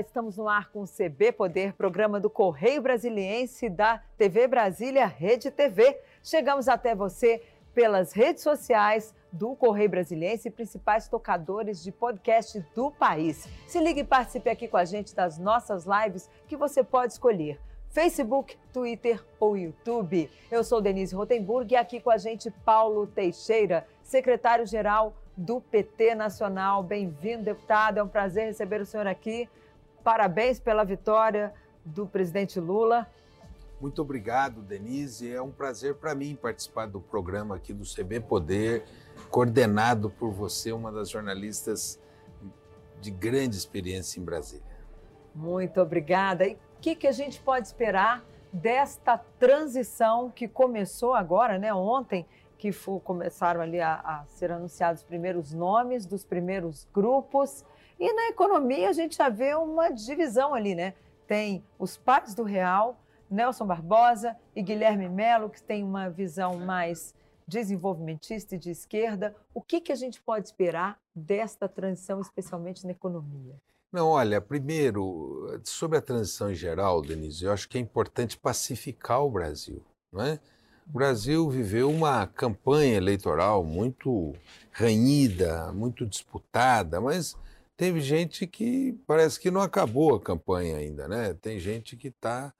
Estamos no ar com o CB Poder, programa do Correio Brasiliense da TV Brasília Rede TV. Chegamos até você pelas redes sociais do Correio Brasiliense e principais tocadores de podcast do país. Se ligue e participe aqui com a gente das nossas lives que você pode escolher. Facebook, Twitter ou YouTube. Eu sou Denise Rotenburg e aqui com a gente Paulo Teixeira, secretário-geral do PT Nacional. Bem-vindo, deputado. É um prazer receber o senhor aqui. Parabéns pela vitória do presidente Lula. Muito obrigado, Denise. É um prazer para mim participar do programa aqui do CB Poder, coordenado por você, uma das jornalistas de grande experiência em Brasília. Muito obrigada. E o que, que a gente pode esperar desta transição que começou agora, né, ontem, que for, começaram ali a, a ser anunciados os primeiros nomes dos primeiros grupos. E na economia a gente já vê uma divisão ali, né? Tem os pais do real, Nelson Barbosa e Guilherme Melo, que tem uma visão mais desenvolvimentista e de esquerda. O que, que a gente pode esperar desta transição, especialmente na economia? Não, olha, primeiro, sobre a transição em geral, Denise, eu acho que é importante pacificar o Brasil, não é? O Brasil viveu uma campanha eleitoral muito ranhida, muito disputada, mas teve gente que parece que não acabou a campanha ainda, né? Tem gente que está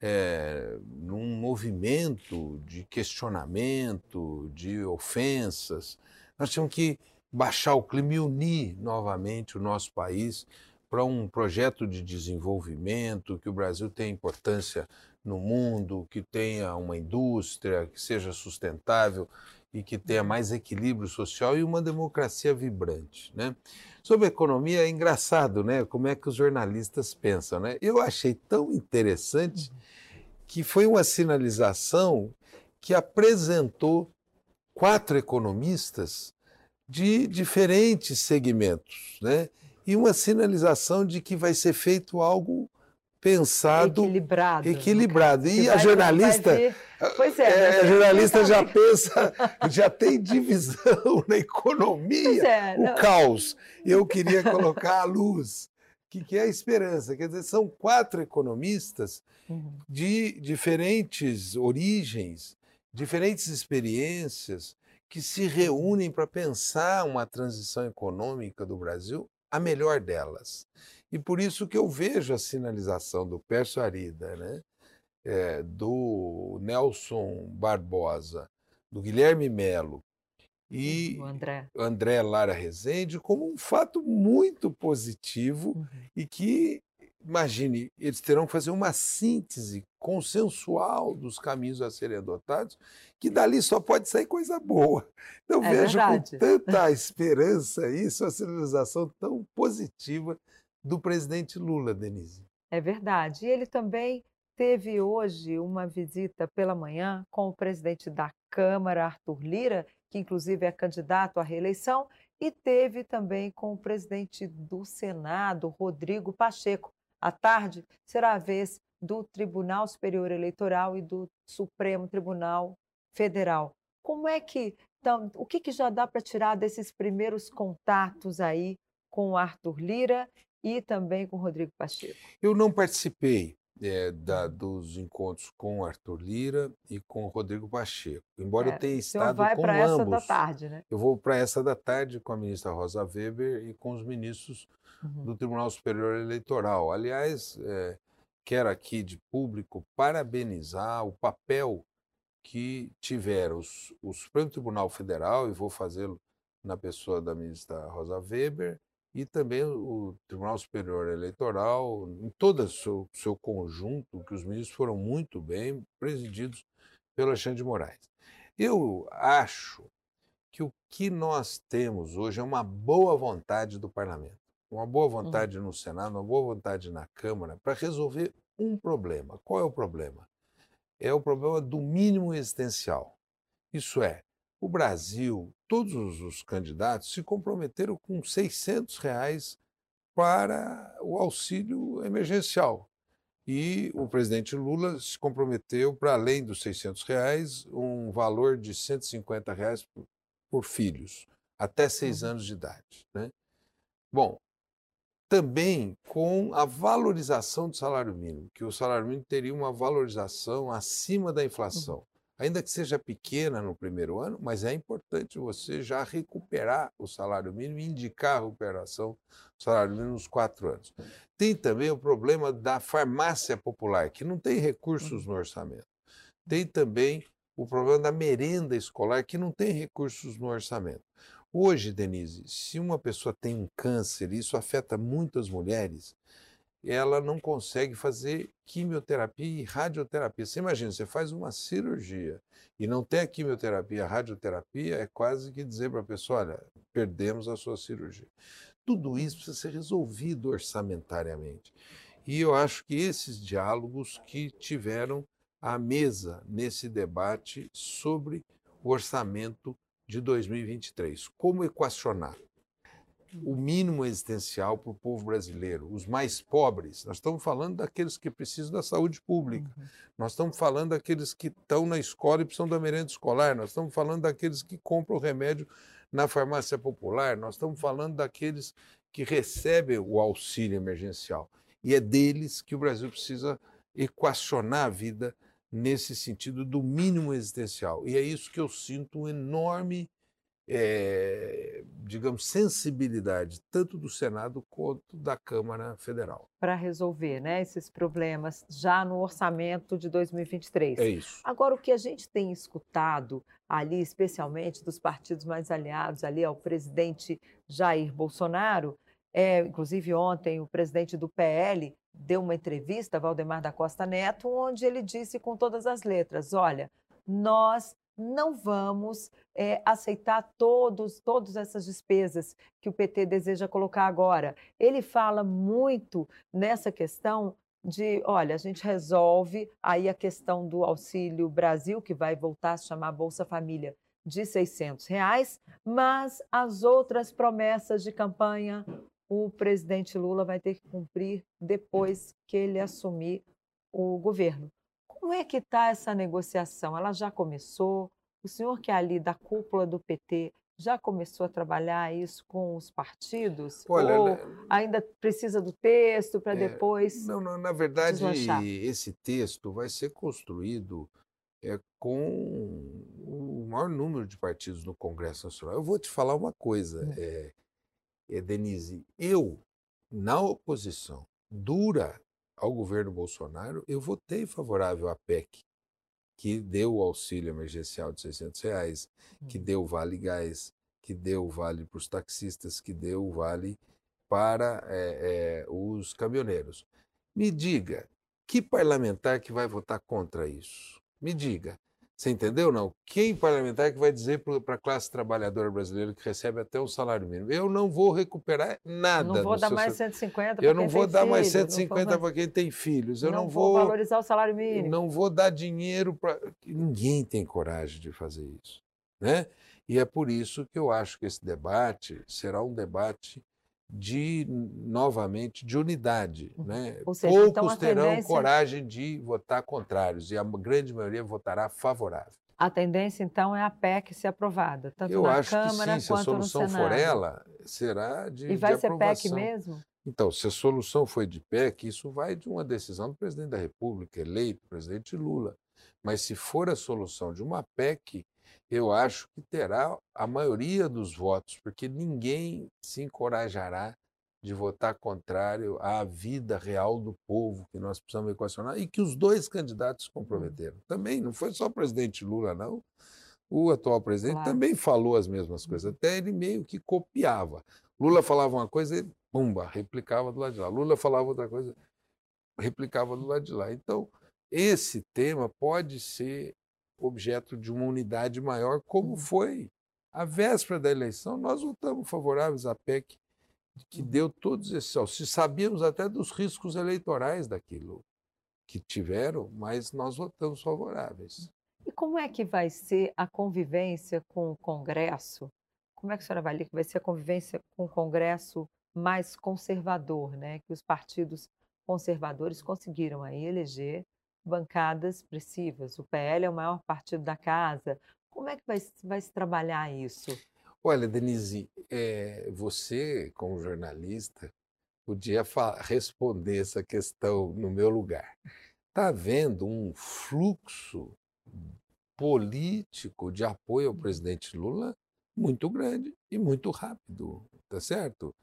é, num movimento de questionamento, de ofensas. Nós temos que baixar o clima e unir novamente o nosso país para um projeto de desenvolvimento, que o Brasil tenha importância no mundo, que tenha uma indústria que seja sustentável e que tenha mais equilíbrio social e uma democracia vibrante, né? Sobre a economia é engraçado, né? Como é que os jornalistas pensam, né? Eu achei tão interessante que foi uma sinalização que apresentou quatro economistas de diferentes segmentos, né? E uma sinalização de que vai ser feito algo pensado, equilibrado. equilibrado. E a jornalista, pois é, é a jornalista já pensa, já tem divisão na economia, é, o não. caos. Eu queria colocar a luz, que, que é a esperança. Quer dizer, são quatro economistas uhum. de diferentes origens, diferentes experiências, que se reúnem para pensar uma transição econômica do Brasil, a melhor delas. E por isso que eu vejo a sinalização do Pércio Arida, né? É, do Nelson Barbosa, do Guilherme Melo e André. André Lara Rezende como um fato muito positivo uhum. e que, imagine, eles terão que fazer uma síntese consensual dos caminhos a serem adotados, que dali só pode sair coisa boa. Então, é vejo verdade. com tanta esperança isso, a sinalização tão positiva do presidente Lula, Denise. É verdade. E ele também teve hoje uma visita pela manhã com o presidente da Câmara, Arthur Lira, que inclusive é candidato à reeleição, e teve também com o presidente do Senado, Rodrigo Pacheco. À tarde será a vez do Tribunal Superior Eleitoral e do Supremo Tribunal Federal. Como é que, então, o que, que já dá para tirar desses primeiros contatos aí com Arthur Lira e também com Rodrigo Pacheco. Eu não participei é, da, dos encontros com Arthur Lira e com Rodrigo Pacheco, embora é, eu tenha estado vai com ambos. essa da tarde, né? Eu vou para essa da tarde com a ministra Rosa Weber e com os ministros uhum. do Tribunal Superior Eleitoral. Aliás, é, quero aqui de público parabenizar o papel que tiveram os, o Supremo Tribunal Federal, e vou fazê-lo na pessoa da ministra Rosa Weber, e também o Tribunal Superior Eleitoral, em todo o seu, seu conjunto, que os ministros foram muito bem presididos pelo Alexandre de Moraes. Eu acho que o que nós temos hoje é uma boa vontade do parlamento, uma boa vontade uhum. no Senado, uma boa vontade na Câmara para resolver um problema. Qual é o problema? É o problema do mínimo existencial. Isso é, o Brasil, todos os candidatos se comprometeram com 600 reais para o auxílio emergencial. E o presidente Lula se comprometeu para, além dos 600 reais, um valor de 150 reais por, por filhos, até seis uhum. anos de idade. Né? Bom, também com a valorização do salário mínimo, que o salário mínimo teria uma valorização acima da inflação. Ainda que seja pequena no primeiro ano, mas é importante você já recuperar o salário mínimo e indicar a recuperação do salário mínimo nos quatro anos. Tem também o problema da farmácia popular, que não tem recursos no orçamento. Tem também o problema da merenda escolar, que não tem recursos no orçamento. Hoje, Denise, se uma pessoa tem um câncer, e isso afeta muitas mulheres, ela não consegue fazer quimioterapia e radioterapia. Você imagina, você faz uma cirurgia e não tem a quimioterapia, a radioterapia, é quase que dizer para a pessoa, olha, perdemos a sua cirurgia. Tudo isso precisa ser resolvido orçamentariamente. E eu acho que esses diálogos que tiveram à mesa nesse debate sobre o orçamento de 2023. Como equacionar o mínimo existencial para o povo brasileiro, os mais pobres? Nós estamos falando daqueles que precisam da saúde pública, uhum. nós estamos falando daqueles que estão na escola e precisam da merenda escolar, nós estamos falando daqueles que compram o remédio na farmácia popular, nós estamos falando daqueles que recebem o auxílio emergencial. E é deles que o Brasil precisa equacionar a vida nesse sentido do mínimo existencial. E é isso que eu sinto um enorme, é, digamos, sensibilidade, tanto do Senado quanto da Câmara Federal. Para resolver né, esses problemas já no orçamento de 2023. É isso. Agora, o que a gente tem escutado ali, especialmente dos partidos mais aliados ali ao presidente Jair Bolsonaro, é, inclusive ontem o presidente do PL deu uma entrevista, Valdemar da Costa Neto, onde ele disse com todas as letras: olha, nós não vamos é, aceitar todos, todas essas despesas que o PT deseja colocar agora. Ele fala muito nessa questão de, olha, a gente resolve aí a questão do Auxílio Brasil, que vai voltar a se chamar Bolsa Família, de 600 reais, mas as outras promessas de campanha, o presidente Lula vai ter que cumprir depois que ele assumir o governo. Como é que está essa negociação? Ela já começou? O senhor que é ali da cúpula do PT já começou a trabalhar isso com os partidos? Olha, ou ainda precisa do texto para é, depois? Não, não, na verdade, deslanchar? esse texto vai ser construído é, com o maior número de partidos no Congresso Nacional. Eu vou te falar uma coisa. Hum. É, é, Denise, eu, na oposição dura ao governo Bolsonaro, eu votei favorável à PEC, que deu o auxílio emergencial de 600 reais, que uhum. deu o vale gás, que deu o vale para os taxistas, que deu o vale para é, é, os caminhoneiros. Me diga, que parlamentar que vai votar contra isso? Me diga. Você entendeu não? Quem parlamentar que vai dizer para a classe trabalhadora brasileira que recebe até o salário mínimo? Eu não vou recuperar nada. Não vou dar mais 150 para Eu não vou dar mais 150 para quem tem filhos. Eu não, não vou valorizar o salário mínimo. Não vou dar dinheiro para. Ninguém tem coragem de fazer isso. Né? E é por isso que eu acho que esse debate será um debate de novamente de unidade, uhum. né? Seja, Poucos então terão tendência... coragem de votar contrários e a grande maioria votará favorável. A tendência então é a PEC ser aprovada, tanto Eu na acho Câmara que sim, se a solução for ela, será de E vai de ser aprovação. PEC mesmo? Então, se a solução foi de PEC, isso vai de uma decisão do presidente da República, eleito, presidente Lula. Mas se for a solução de uma PEC, eu acho que terá a maioria dos votos, porque ninguém se encorajará de votar contrário à vida real do povo que nós precisamos equacionar e que os dois candidatos uhum. comprometeram. Também não foi só o presidente Lula, não. O atual presidente claro. também falou as mesmas coisas, uhum. até ele meio que copiava. Lula falava uma coisa e, pumba, replicava do lado de lá. Lula falava outra coisa, replicava do lado de lá. Então, esse tema pode ser objeto de uma unidade maior, como uhum. foi a véspera da eleição. Nós votamos favoráveis à PEC, que uhum. deu todos esses auxílios. Sabíamos até dos riscos eleitorais daquilo que tiveram, mas nós votamos favoráveis. E como é que vai ser a convivência com o Congresso? Como é que a senhora avalia que vai ser a convivência com o Congresso mais conservador, né? Que os partidos conservadores conseguiram aí eleger bancadas expressivas. O PL é o maior partido da casa. Como é que vai, vai se trabalhar isso? Olha, Denise, é, você, como jornalista, podia responder essa questão no meu lugar. Está havendo um fluxo político de apoio ao presidente Lula muito grande e muito rápido, tá certo?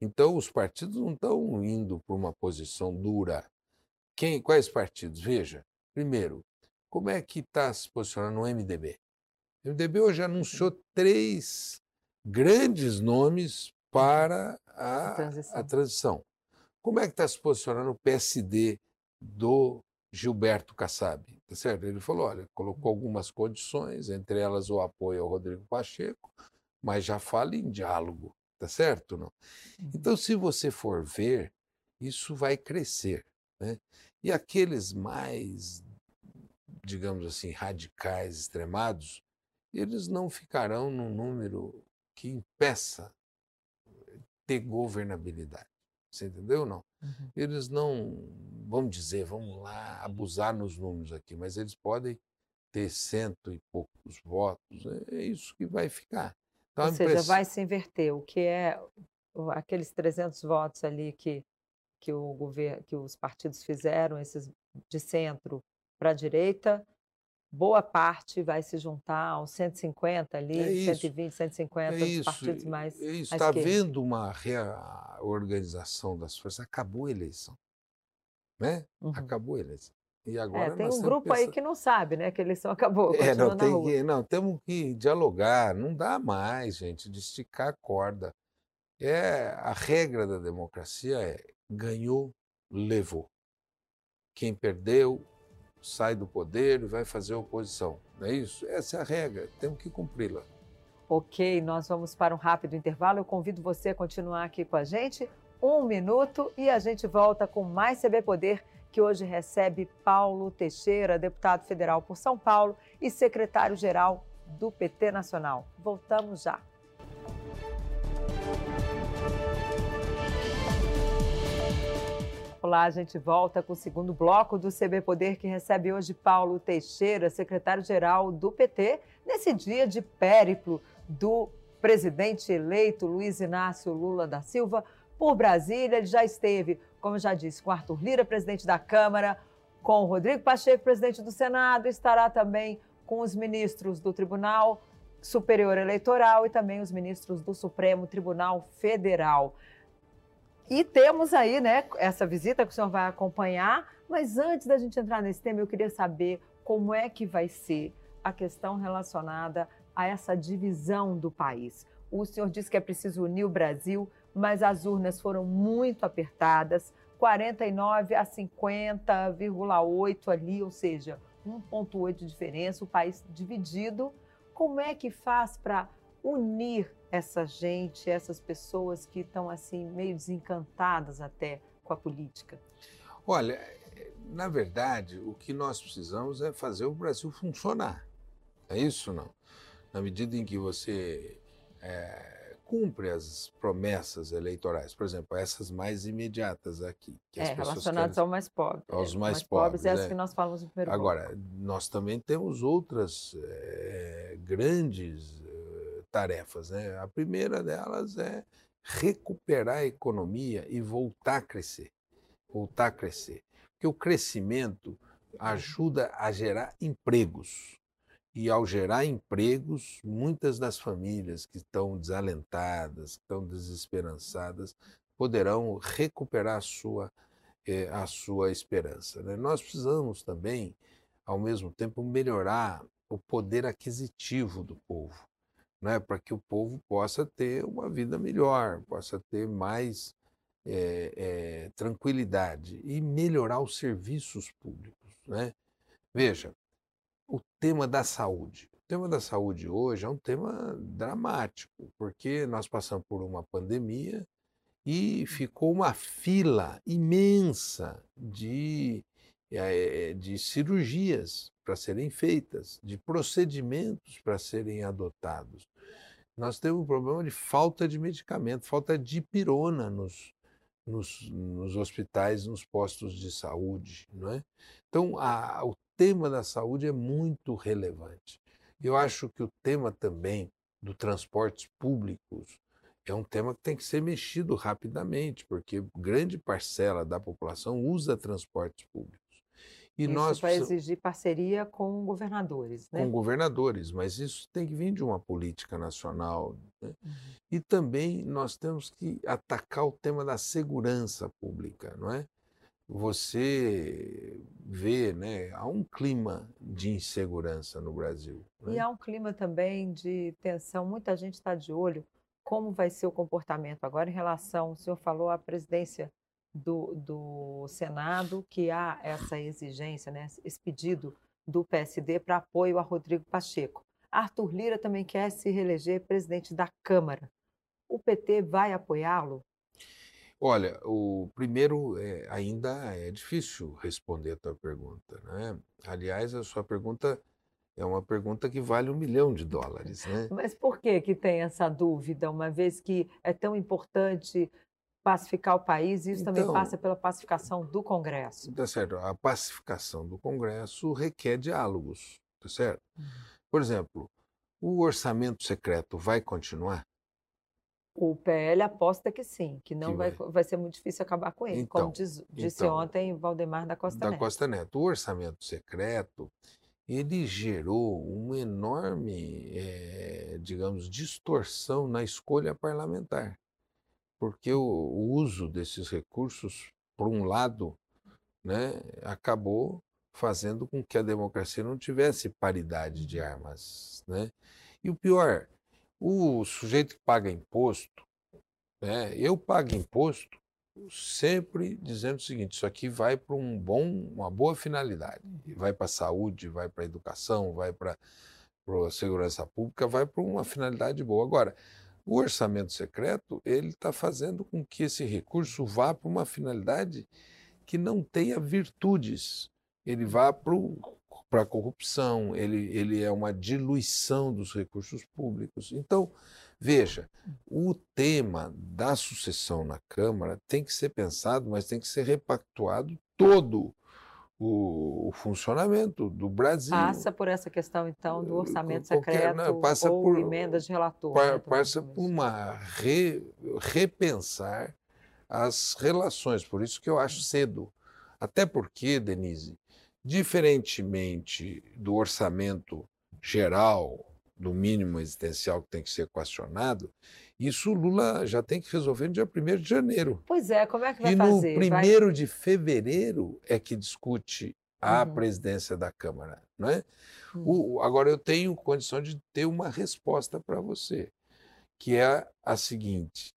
Então os partidos não estão indo para uma posição dura. Quem, quais partidos? Veja, primeiro, como é que está se posicionando o MDB? O MDB hoje anunciou três grandes nomes para a, a, transição. a transição. Como é que está se posicionando o PSD do Gilberto Kassab? Tá certo? Ele falou, olha, colocou algumas condições, entre elas o apoio ao Rodrigo Pacheco, mas já fala em diálogo, tá certo? Não? Uhum. Então, se você for ver, isso vai crescer. Né? E aqueles mais, digamos assim, radicais, extremados, eles não ficarão num número que impeça ter governabilidade. Você entendeu ou não? Uhum. Eles não, vamos dizer, vamos lá, abusar nos números aqui, mas eles podem ter cento e poucos votos, é, isso que vai ficar. Então, ou seja, vai se inverter, o que é aqueles 300 votos ali que, que, o governo, que os partidos fizeram, esses de centro para a direita, boa parte vai se juntar aos 150 ali, é 120, 150 é dos partidos mais. É isso. Está havendo uma reorganização das forças. Acabou a eleição. Né? Uhum. Acabou a eleição. E é, agora é, tem um grupo pensando... aí que não sabe, né? Que a eleição acabou. É, não, tem que, não, temos que dialogar. Não dá mais, gente, de esticar a corda. É, a regra da democracia é ganhou, levou. Quem perdeu, sai do poder e vai fazer oposição. Não é isso? Essa é a regra, temos que cumpri-la. Ok, nós vamos para um rápido intervalo. Eu convido você a continuar aqui com a gente. Um minuto e a gente volta com mais CB Poder, que hoje recebe Paulo Teixeira, deputado federal por São Paulo e secretário-geral do PT Nacional. Voltamos já. Olá, a gente volta com o segundo bloco do CB Poder, que recebe hoje Paulo Teixeira, secretário-geral do PT, nesse dia de périplo do presidente eleito Luiz Inácio Lula da Silva por Brasília. Ele já esteve, como já disse, com Arthur Lira, presidente da Câmara, com Rodrigo Pacheco, presidente do Senado, estará também com os ministros do Tribunal Superior Eleitoral e também os ministros do Supremo Tribunal Federal. E temos aí, né, essa visita que o senhor vai acompanhar, mas antes da gente entrar nesse tema, eu queria saber como é que vai ser a questão relacionada a essa divisão do país. O senhor disse que é preciso unir o Brasil, mas as urnas foram muito apertadas, 49 a 50,8 ali, ou seja, 1,8 de diferença, o país dividido. Como é que faz para unir essa gente, essas pessoas que estão assim meio desencantadas até com a política? Olha, na verdade, o que nós precisamos é fazer o Brasil funcionar. É isso não? Na medida em que você é, cumpre as promessas eleitorais, por exemplo, essas mais imediatas aqui, que é, relacionadas querem, ao mais pobre, aos mais, mais pobres, pobres é, é que nós falamos no primeiro Agora, nós também temos outras é, grandes tarefas. Né? A primeira delas é recuperar a economia e voltar a crescer. Voltar a crescer. Porque o crescimento ajuda a gerar empregos. E ao gerar empregos, muitas das famílias que estão desalentadas, que estão desesperançadas, poderão recuperar a sua, eh, a sua esperança. Né? Nós precisamos também, ao mesmo tempo, melhorar o poder aquisitivo do povo né, para que o povo possa ter uma vida melhor, possa ter mais é, é, tranquilidade e melhorar os serviços públicos. Né? Veja, o tema da saúde. O tema da saúde hoje é um tema dramático, porque nós passamos por uma pandemia e ficou uma fila imensa de, de cirurgias para serem feitas, de procedimentos para serem adotados. Nós temos um problema de falta de medicamento, falta de pirona nos, nos, nos hospitais, nos postos de saúde. Não é? Então, a, o tema da saúde é muito relevante. Eu acho que o tema também do transportes públicos é um tema que tem que ser mexido rapidamente, porque grande parcela da população usa transportes públicos. E isso nós vai exigir parceria com governadores, né? Com governadores, mas isso tem que vir de uma política nacional. Né? Uhum. E também nós temos que atacar o tema da segurança pública, não é? Você vê, né, há um clima de insegurança no Brasil. Né? E há um clima também de tensão. Muita gente está de olho como vai ser o comportamento agora em relação, o senhor falou, à presidência do, do Senado, que há essa exigência, né, esse pedido do PSD para apoio a Rodrigo Pacheco. Arthur Lira também quer se reeleger presidente da Câmara. O PT vai apoiá-lo? Olha, o primeiro é, ainda é difícil responder a tua pergunta, né? Aliás, a sua pergunta é uma pergunta que vale um milhão de dólares, né? Mas por que que tem essa dúvida, uma vez que é tão importante pacificar o país, e isso então, também passa pela pacificação do Congresso. Tá certo. A pacificação do Congresso requer diálogos, tá certo? Uhum. Por exemplo, o orçamento secreto vai continuar? O PL aposta que sim, que não que vai. Vai, vai, ser muito difícil acabar com ele, então, como diz, disse então, ontem Valdemar da Costa da Neto. Da Costa Neto. O orçamento secreto, ele gerou uma enorme, é, digamos, distorção na escolha parlamentar porque o, uso desses recursos, por um lado, né, acabou fazendo com que a democracia não tivesse paridade de armas. Né? E o pior, o sujeito que paga imposto, né, eu pago imposto sempre dizendo o seguinte: isso aqui vai para um bom, uma boa finalidade, vai para a saúde, vai para a educação, vai para a segurança pública, vai para uma finalidade boa. Agora, o orçamento secreto ele está fazendo com que esse recurso vá para uma finalidade que não tenha virtudes. Ele vá para a corrupção, ele, ele é uma diluição dos recursos públicos. Então, veja, o tema da sucessão na Câmara tem que ser pensado, mas tem que ser repactuado todo o, o, funcionamento do Brasil. Passa por essa questão, então, do orçamento secreto não, passa ou por, emendas de relator. Pa, né, passa por uma re, repensar as relações, por isso que eu acho cedo. Até porque, Denise, diferentemente do orçamento geral, do mínimo existencial que tem que ser equacionado, isso o Lula já tem que resolver no dia 1 de janeiro. Pois é, como é que vai e fazer? E no 1 de fevereiro é que discute a uhum. presidência da Câmara. Não é? Uhum. O, agora, eu tenho condição de ter uma resposta para você, que é a seguinte: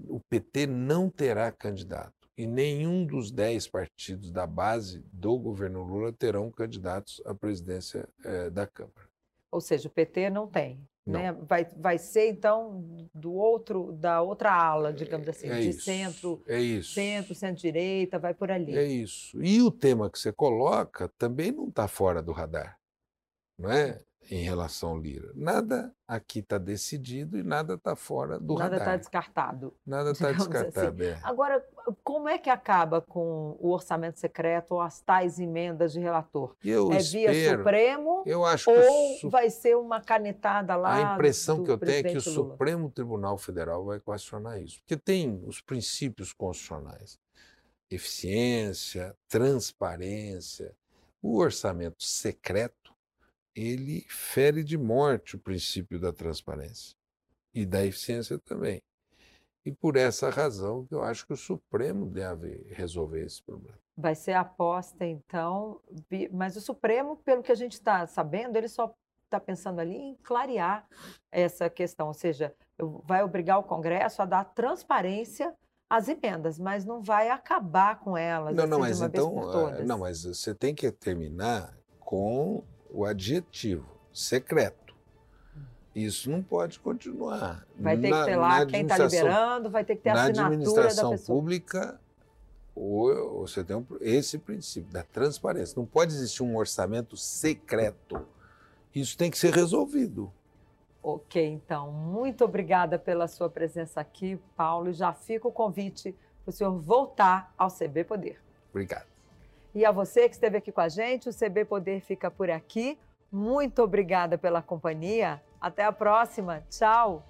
o PT não terá candidato e nenhum dos dez partidos da base do governo Lula terão candidatos à presidência eh, da Câmara. Ou seja, o PT não tem. Né? Vai, vai ser então do outro da outra ala, digamos assim, é de isso, centro, é isso. centro, centro-direita, vai por ali. É isso. E o tema que você coloca também não está fora do radar, não é? Em relação ao Lira. Nada aqui está decidido e nada está fora do nada radar. Nada está descartado. Nada está descartado. Assim. É. Agora, como é que acaba com o orçamento secreto ou as tais emendas de relator? Eu é espero, via Supremo eu acho ou vai ser uma canetada lá? A impressão que eu tenho é que o Lula. Supremo Tribunal Federal vai questionar isso, porque tem os princípios constitucionais: eficiência, transparência. O orçamento secreto ele fere de morte o princípio da transparência e da eficiência também. E por essa razão que eu acho que o Supremo deve resolver esse problema. Vai ser aposta, então, mas o Supremo, pelo que a gente está sabendo, ele só está pensando ali em clarear essa questão, ou seja, vai obrigar o Congresso a dar transparência às emendas, mas não vai acabar com elas. Não, assim, não, mas então, eh, não, mas você tem que terminar com o adjetivo secreto. Isso não pode continuar. Vai ter na, que ter lá quem está liberando, vai ter que ter a assinatura da pessoa. Na administração pública, você tem esse princípio da transparência. Não pode existir um orçamento secreto. Isso tem que ser resolvido. Ok, então. Muito obrigada pela sua presença aqui, Paulo. Já fica o convite para o senhor voltar ao CB Poder. Obrigado. E a você que esteve aqui com a gente, o CB Poder fica por aqui. Muito obrigada pela companhia. Até a próxima. Tchau.